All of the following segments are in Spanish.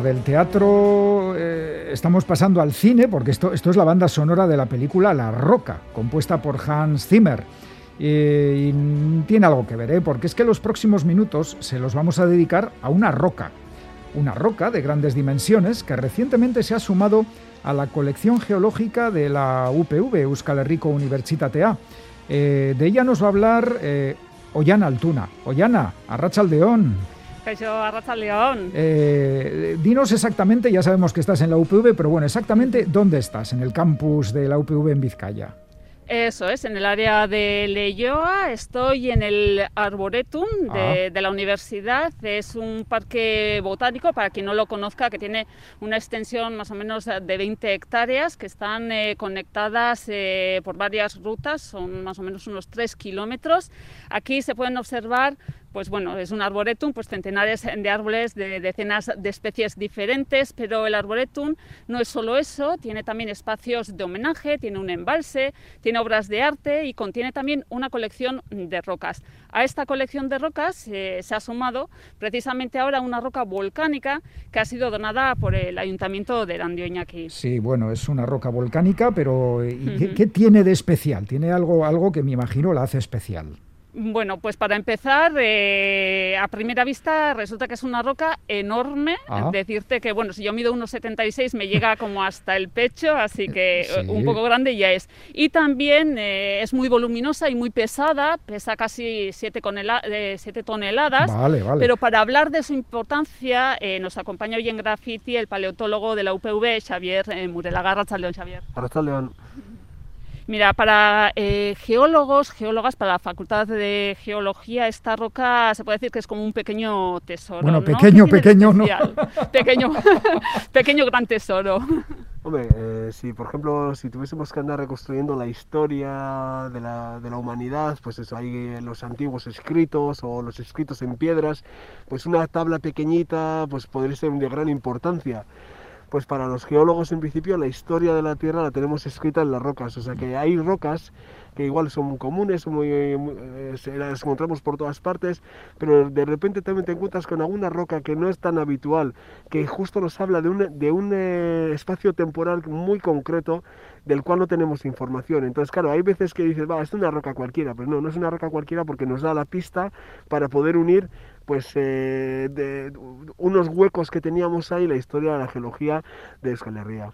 Del teatro eh, estamos pasando al cine porque esto, esto es la banda sonora de la película La Roca, compuesta por Hans Zimmer. y tiene algo que ver, ¿eh? porque es que los próximos minutos se los vamos a dedicar a una roca. Una roca de grandes dimensiones que recientemente se ha sumado a la colección geológica de la UPV, Euskal Herriko Universitatea. Eh, de ella nos va a hablar eh, Ollana Altuna. Ollana, Arrachaldeón. León. Eh, dinos exactamente, ya sabemos que estás en la UPV, pero bueno, exactamente dónde estás, en el campus de la UPV en Vizcaya. Eso es, en el área de Leyoa, estoy en el Arboretum de, ah. la universidad, es un parque botánico, para quien no lo conozca, que tiene una extensión más o menos de 20 hectáreas, que están eh, conectadas eh, por varias rutas, son más o menos unos 3 kilómetros. Aquí se pueden observar pues bueno, es un arboretum, pues centenares de árboles de decenas de especies diferentes, pero el arboretum no es solo eso, tiene también espacios de homenaje, tiene un embalse, tiene obras de arte y contiene también una colección de rocas. A esta colección de rocas eh, se ha sumado precisamente ahora una roca volcánica que ha sido donada por el Ayuntamiento de Landioñaki. Sí, bueno, es una roca volcánica, pero ¿qué, ¿qué, tiene de especial? Tiene algo, algo que me imagino la hace especial. Bueno, pues para empezar, eh, a primera vista resulta que es una roca enorme. Ah. Decirte que, bueno, si yo mido 1,76 me llega como hasta el pecho, así que eh, un poco grande ya es. Y también eh, es muy voluminosa y muy pesada, pesa casi 7, toneladas. Vale, vale. Pero para hablar de su importancia, nos acompaña hoy en Graffiti el paleontólogo de la UPV, Xavier Murelaga. León, Xavier. León. Mira, para eh, geólogos, geólogas, para la Facultad de Geología, esta roca se puede decir que es como un pequeño tesoro. Bueno, pequeño, pequeño, ¿no? pequeño, pequeño gran tesoro. Hombre, eh, si por ejemplo, si tuviésemos que andar reconstruyendo la historia de la, de la humanidad, pues eso, hay los antiguos escritos o los escritos en piedras, pues una tabla pequeñita pues podría ser de gran importancia pues para los geólogos en principio la historia de la Tierra la tenemos escrita en las rocas, o sea que hay rocas que igual son muy comunes, muy, eh, las encontramos por todas partes, pero de repente también te encuentras con alguna roca que no es tan habitual, que justo nos habla de un, de un eh, espacio temporal muy concreto del cual no tenemos información. Entonces, claro, hay veces que dices, va, es una roca cualquiera, pero no, no es una roca cualquiera porque nos da la pista para poder unir pues eh, de unos huecos que teníamos ahí la historia de la geología de Euskal Herria.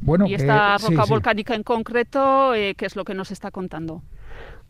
Bueno, y esta roca volcánica en concreto, eh, ¿qué es lo que nos está contando?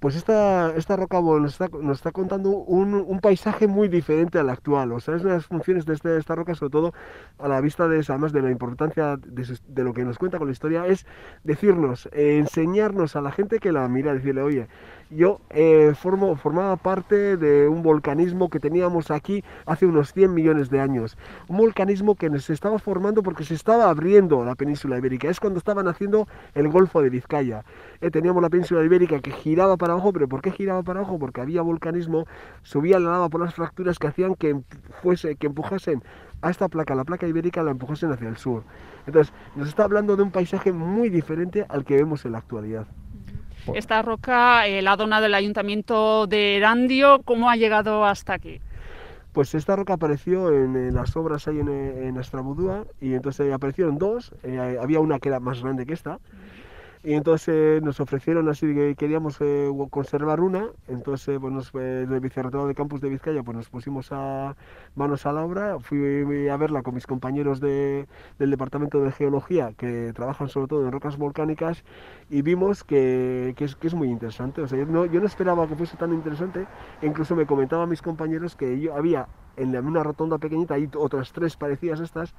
Pues esta, esta roca nos está, nos está contando un, un, paisaje muy diferente al actual. O sea, es una de las funciones de, este, esta roca, sobre todo a la vista de, además de la importancia de, lo que nos cuenta con la historia, es decirnos, enseñarnos a la gente que la mira, decirle, oye, yo eh, formo, formaba parte de un volcanismo que teníamos aquí hace unos 100 millones de años. Un volcanismo que se estaba formando porque se estaba abriendo la península ibérica. Es cuando estaban haciendo el Golfo de Vizcaya. Eh, teníamos la península ibérica que giraba para abajo, pero ¿por qué giraba para abajo? Porque había volcanismo, subía la lava por las fracturas que hacían que, fuese, que empujasen a esta placa, la placa ibérica, la empujasen hacia el sur. Entonces, nos está hablando de un paisaje muy diferente al que vemos en la actualidad. Esta roca eh, la dona del ayuntamiento de Erandio, ¿cómo ha llegado hasta aquí? Pues esta roca apareció en, las obras ahí en, en Estrabudúa y entonces aparecieron dos, eh, había una que era más grande que esta y entonces nos ofrecieron así que queríamos eh, conservar una, entonces pues nos, el vicerrectorado de campus de Vizcaya pues nos pusimos a manos a la obra, fui a verla con mis compañeros de, del departamento de geología que trabajan sobre todo en rocas volcánicas y vimos que, que, es, que es, muy interesante, o sea, yo no, yo no esperaba que fuese tan interesante, incluso me comentaban mis compañeros que yo había en una rotonda pequeñita, hay otras tres parecidas a estas,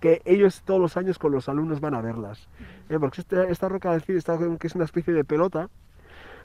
que ellos todos los años con los alumnos van a verlas. ¿eh? porque esta, esta roca que es una especie de pelota,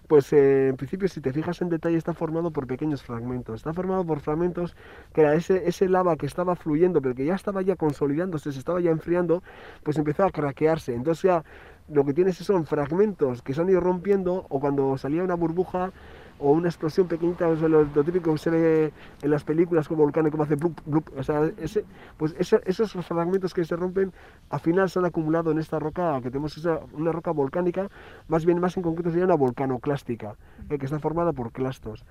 pues eh, en principio si te fijas en detalle está formado por pequeños fragmentos. Está formado por fragmentos que era ese, ese lava que estaba fluyendo, pero que ya estaba ya consolidándose, se estaba ya enfriando, pues empezó a craquearse. Entonces ya lo que tienes son fragmentos que se han ido rompiendo o cuando salía una burbuja o una explosión pequeñita, o lo, típico que se ve en las películas como volcán, como hace blup, blup, o sea, ese, pues esos fragmentos que se rompen al final se han acumulado en esta roca, que tenemos esa, una roca volcánica, más bien más en concreto sería una volcanoclástica, eh, que está formada por clastos.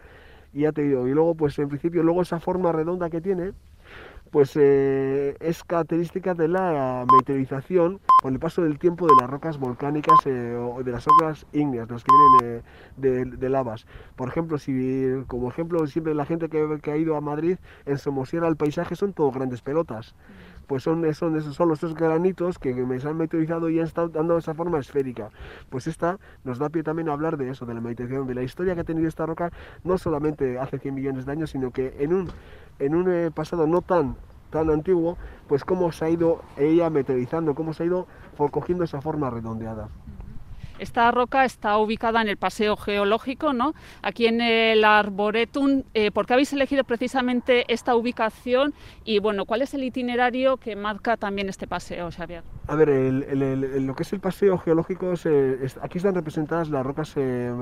Y ya te digo, y luego pues en principio luego esa forma redonda que tiene, pues eh, es característica de la meteorización por el paso del tiempo de las rocas volcánicas eh, o de las rocas ígneas, las que vienen de, de, lavas. Por ejemplo, si como ejemplo siempre la gente que, que ha ido a Madrid en Somosierra el paisaje son todo grandes pelotas pues son, son, son los granitos que me han meteorizado y han estado dando esa forma esférica. Pues esta nos da pie también a hablar de eso, de la meteorización, de la historia que ha tenido esta roca, no solamente hace 100 millones de años, sino que en un, en un eh, pasado no tan tan antiguo, pues cómo se ha ido ella meteorizando, cómo se ha ido cogiendo esa forma redondeada. Esta roca está ubicada en el Paseo Geológico, ¿no? aquí en el Arboretum. Eh, ¿Por qué habéis elegido precisamente esta ubicación? Y bueno, ¿cuál es el itinerario que marca también este paseo, Xavier? A ver, lo que es el Paseo Geológico, aquí están representadas las rocas eh,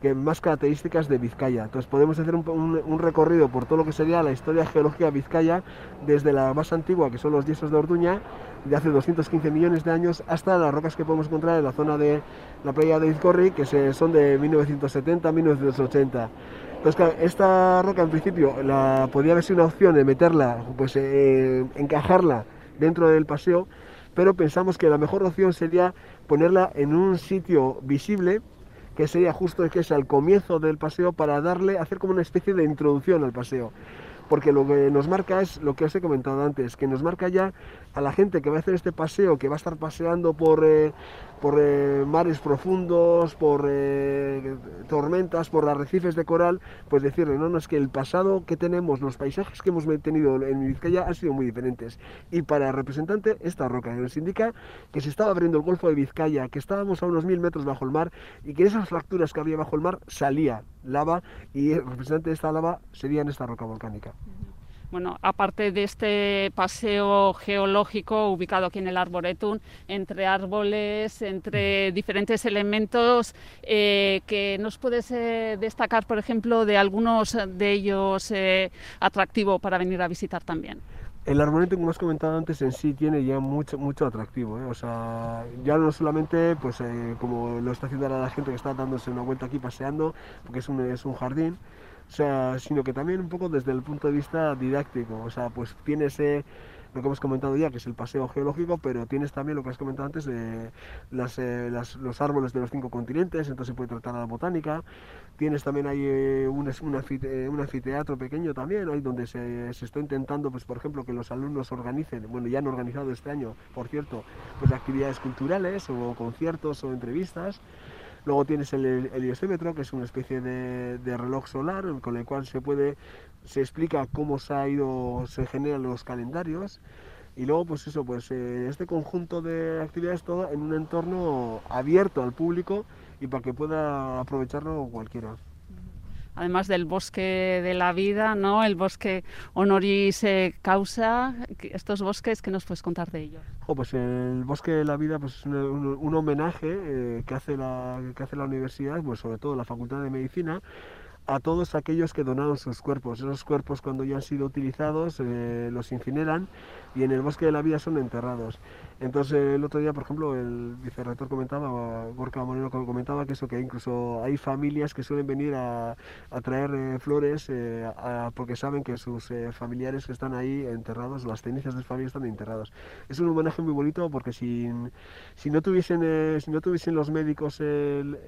que más características de Vizcaya. Entonces podemos hacer un, recorrido por todo lo que sería la historia geológica de Vizcaya, desde la más antigua, que son los yesos de Orduña, de hace 215 millones de años, hasta las rocas que podemos encontrar en la zona de la playa de Izcorri, que son de 1970-1980. Entonces, esta roca en principio la, podría haber sido una opción de meterla, pues eh, encajarla dentro del paseo, pero pensamos que la mejor opción sería ponerla en un sitio visible que sería justo que es al comienzo del paseo para darle, hacer como una especie de introducción al paseo. Porque lo que nos marca es lo que os he comentado antes, que nos marca ya a la gente que va a hacer este paseo, que va a estar paseando por, eh, por eh, mares profundos, por eh, tormentas, por arrecifes de coral, pues decirle, no, no, es que el pasado que tenemos, los paisajes que hemos tenido en Vizcaya han sido muy diferentes. Y para el representante, esta roca nos indica que se estaba abriendo el Golfo de Vizcaya, que estábamos a unos mil metros bajo el mar y que esas fracturas que había bajo el mar salía lava y el representante de esta lava sería en esta roca volcánica. Bueno, aparte de este paseo geológico ubicado aquí en el Arboretum, entre árboles, entre diferentes elementos, eh, nos puedes eh, destacar, por ejemplo, de algunos de ellos eh, atractivo para venir a visitar también. El arboretum, como has comentado antes, en sí tiene ya mucho, mucho atractivo. O sea, ya no solamente, pues, como lo está haciendo ahora la gente que está dándose una vuelta aquí paseando, porque es un, es un jardín, o sea, sino que también un poco desde el punto de vista didáctico, o sea, pues tienes eh, lo que hemos comentado ya, que es el paseo geológico, pero tienes también lo que has comentado antes de las, eh, los árboles de los cinco continentes, entonces se puede tratar a la botánica, tienes también ahí eh, un, un, anfiteatro pequeño también, ahí donde se, se, está intentando, pues por ejemplo, que los alumnos organicen, bueno, ya han organizado este año, por cierto, pues actividades culturales o conciertos o entrevistas, Luego tienes el heliosímetro, que es una especie de, reloj solar con el cual se puede, se explica cómo se ha ido, se generan los calendarios. Y luego, pues eso, pues eh, este conjunto de actividades todo en un entorno abierto al público y para que pueda aprovecharlo cualquiera además del bosque de la vida, ¿no? El bosque honoris causa, estos bosques, ¿qué nos puedes contar de ellos? Oh, pues el bosque de la vida pues es un, homenaje eh, que, hace la, que hace la universidad, pues sobre todo la Facultad de Medicina, a todos aquellos que donaron sus cuerpos. Esos cuerpos cuando ya han sido utilizados eh, los incineran y en el bosque de la vida son enterrados. Entonces el otro día, por ejemplo, el vicerrector comentaba, Gorka Moreno comentaba que eso, que incluso hay familias que suelen venir a, traer eh, flores eh, porque saben que sus familiares que están ahí enterrados, las cenizas de sus familias están enterrados. Es un homenaje muy bonito porque si, si, no, tuviesen, si no tuviesen los médicos el,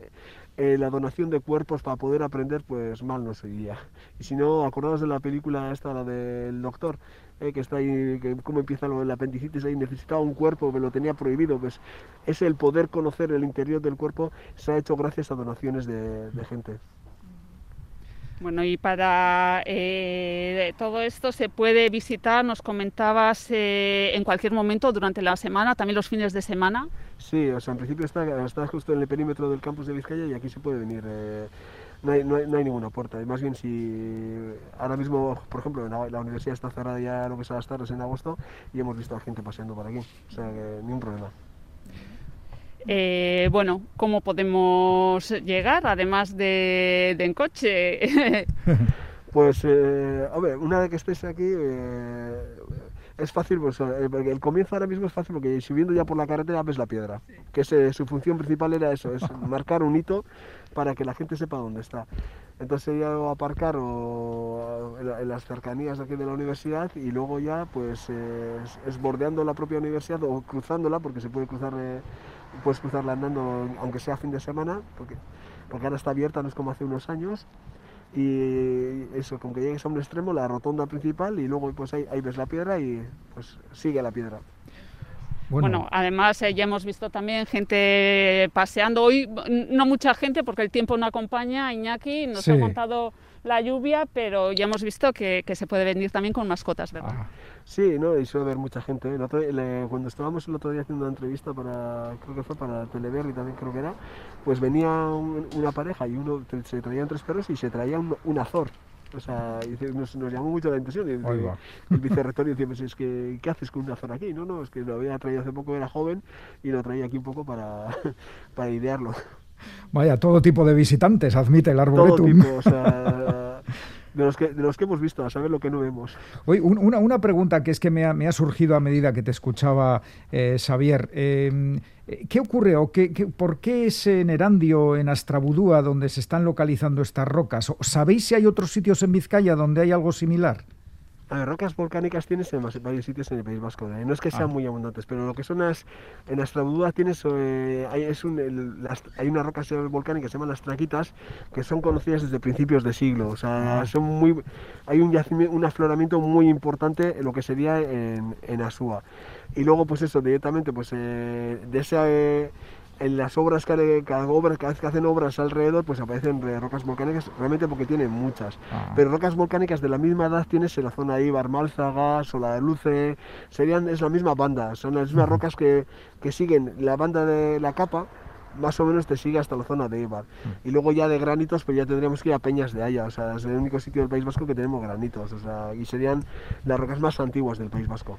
eh, la donación de cuerpos para poder aprender, pues mal no sería. Y si no, acordados de la película esta, la del doctor, eh, que está ahí, que cómo empieza lo del apendicitis, ahí necesitaba un cuerpo, me lo tenía prohibido, pues es el poder conocer el interior del cuerpo, se ha hecho gracias a donaciones de gente. Bueno, y para eh, todo esto se puede visitar, nos comentabas, eh, en cualquier momento durante la semana, también los fines de semana. Sí, o sea, en principio está, justo en el perímetro del campus de Vizcaya y aquí se puede venir. Eh, no, hay, no, no, hay, ninguna puerta. Más bien, si ahora mismo, por ejemplo, la, universidad está cerrada ya lo que a las tardes en agosto y hemos visto a gente paseando por aquí. O sea, que ningún problema. Eh, bueno, ¿cómo podemos llegar, además de, en coche? pues, eh, hombre, una vez que estés aquí, eh, es fácil, pues, el comienzo ahora mismo es fácil porque subiendo ya por la carretera ves la piedra, que su función principal era eso, es marcar un hito para que la gente sepa dónde está. Entonces he ido a aparcar en, las cercanías de aquí de la universidad y luego ya pues es, bordeando la propia universidad o cruzándola porque se puede cruzar, puedes cruzarla andando aunque sea fin de semana porque, porque ahora está abierta, no es como hace unos años y eso, con que llegues a un extremo, la rotonda principal y luego pues ahí, ahí ves la piedra y pues sigue la piedra. Bueno, además eh, ya hemos visto también gente paseando. Hoy no mucha gente porque el tiempo no acompaña. Iñaki nos ha contado la lluvia, pero ya hemos visto que, se puede venir también con mascotas, ¿verdad? Ah. Sí, no, y suele haber mucha gente. cuando estábamos el otro día haciendo una entrevista para, creo que fue para Televerri también creo que era, pues venía una pareja y uno se traían tres perros y se traía un azor. O sea, nos, nos, llamó mucho la atención. el, el vicerrector dice, pues es que, ¿qué haces con una zona aquí? No, no, es que lo había traído hace poco, era joven, y lo traía aquí un poco para, para idearlo. Vaya, todo tipo de visitantes admite el arboretum. Todo tipo, o sea, de los, que, de los que hemos visto, a saber lo que no vemos. Oye, una, una pregunta que es que me ha, me ha, surgido a medida que te escuchaba, eh, Xavier. Em, ¿Qué ocurre o qué, por qué es en Erandio, en Astrabudúa, donde se están localizando estas rocas? ¿Sabéis si hay otros sitios en Vizcaya donde hay algo similar? A ver, rocas volcánicas tienes en varios sitios en el País Vasco. ¿eh? No es que sean ah. muy abundantes, pero lo que son las. En Astrabudúa tienes. Eh, hay, es un, hay unas rocas volcánicas que se llaman las traquitas, que son conocidas desde principios de siglo. O sea, ah. son muy. Hay un, un afloramiento muy importante en lo que sería en, en Asúa. Y luego, pues eso, directamente, pues eh, de ese en las obras que cada, obra, cada vez que hacen obras alrededor, pues aparecen rocas volcánicas, realmente porque tienen muchas. Ah. Pero rocas volcánicas de la misma edad tienes en la zona de Ibar, Málzaga, Sola de Luce, serían, es la misma banda, son las mismas rocas que, que siguen la banda de la capa, más o menos te sigue hasta la zona de Ibar. Y luego ya de granitos, pues ya tendríamos que ir a Peñas de Haya, o sea, es el único sitio del País Vasco que tenemos granitos, o sea, y serían las rocas más antiguas del País Vasco.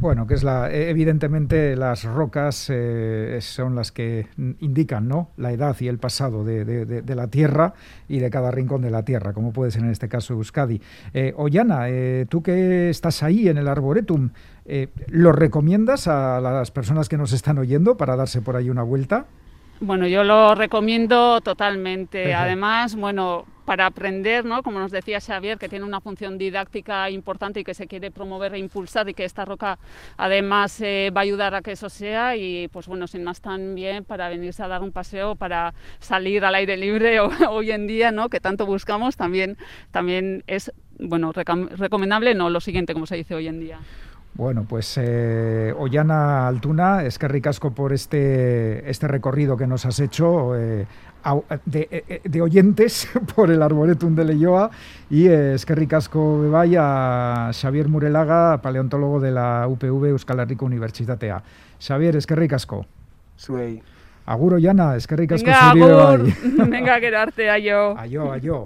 Bueno, que es la, e, evidentemente las rocas eh, son las que indican ¿no? la edad y el pasado de, la Tierra y de cada rincón de la Tierra, como puede ser en este caso Euskadi. Eh, Ollana, eh, tú que estás ahí en el Arboretum, eh, ¿lo recomiendas a las personas que nos están oyendo para darse por ahí una vuelta? Bueno, yo lo recomiendo totalmente. Además, bueno, para aprender, ¿no? como nos decía Xavier, que tiene una función didáctica importante y que se quiere promover e impulsar y que esta roca además eh, va a ayudar a que eso sea y pues bueno, sin más también para venirse a dar un paseo, para salir al aire libre hoy en día, ¿no? que tanto buscamos, también, también es bueno, recomendable, no lo siguiente como se dice hoy en día. Bueno, pues eh, Ollana Altuna, es que ricasco por este, este recorrido que nos has hecho eh, eh, de, oyentes por el Arboretum de Leyoa y es que ricasco vaya Xavier Murelaga, paleontólogo de la UPV Euskal Herriko Universitatea. Xavier, es que ricasco. Suey. Agur Ollana, es que ricasco Venga, agur. Venga, quedarte, ayo. Ayo, ayo.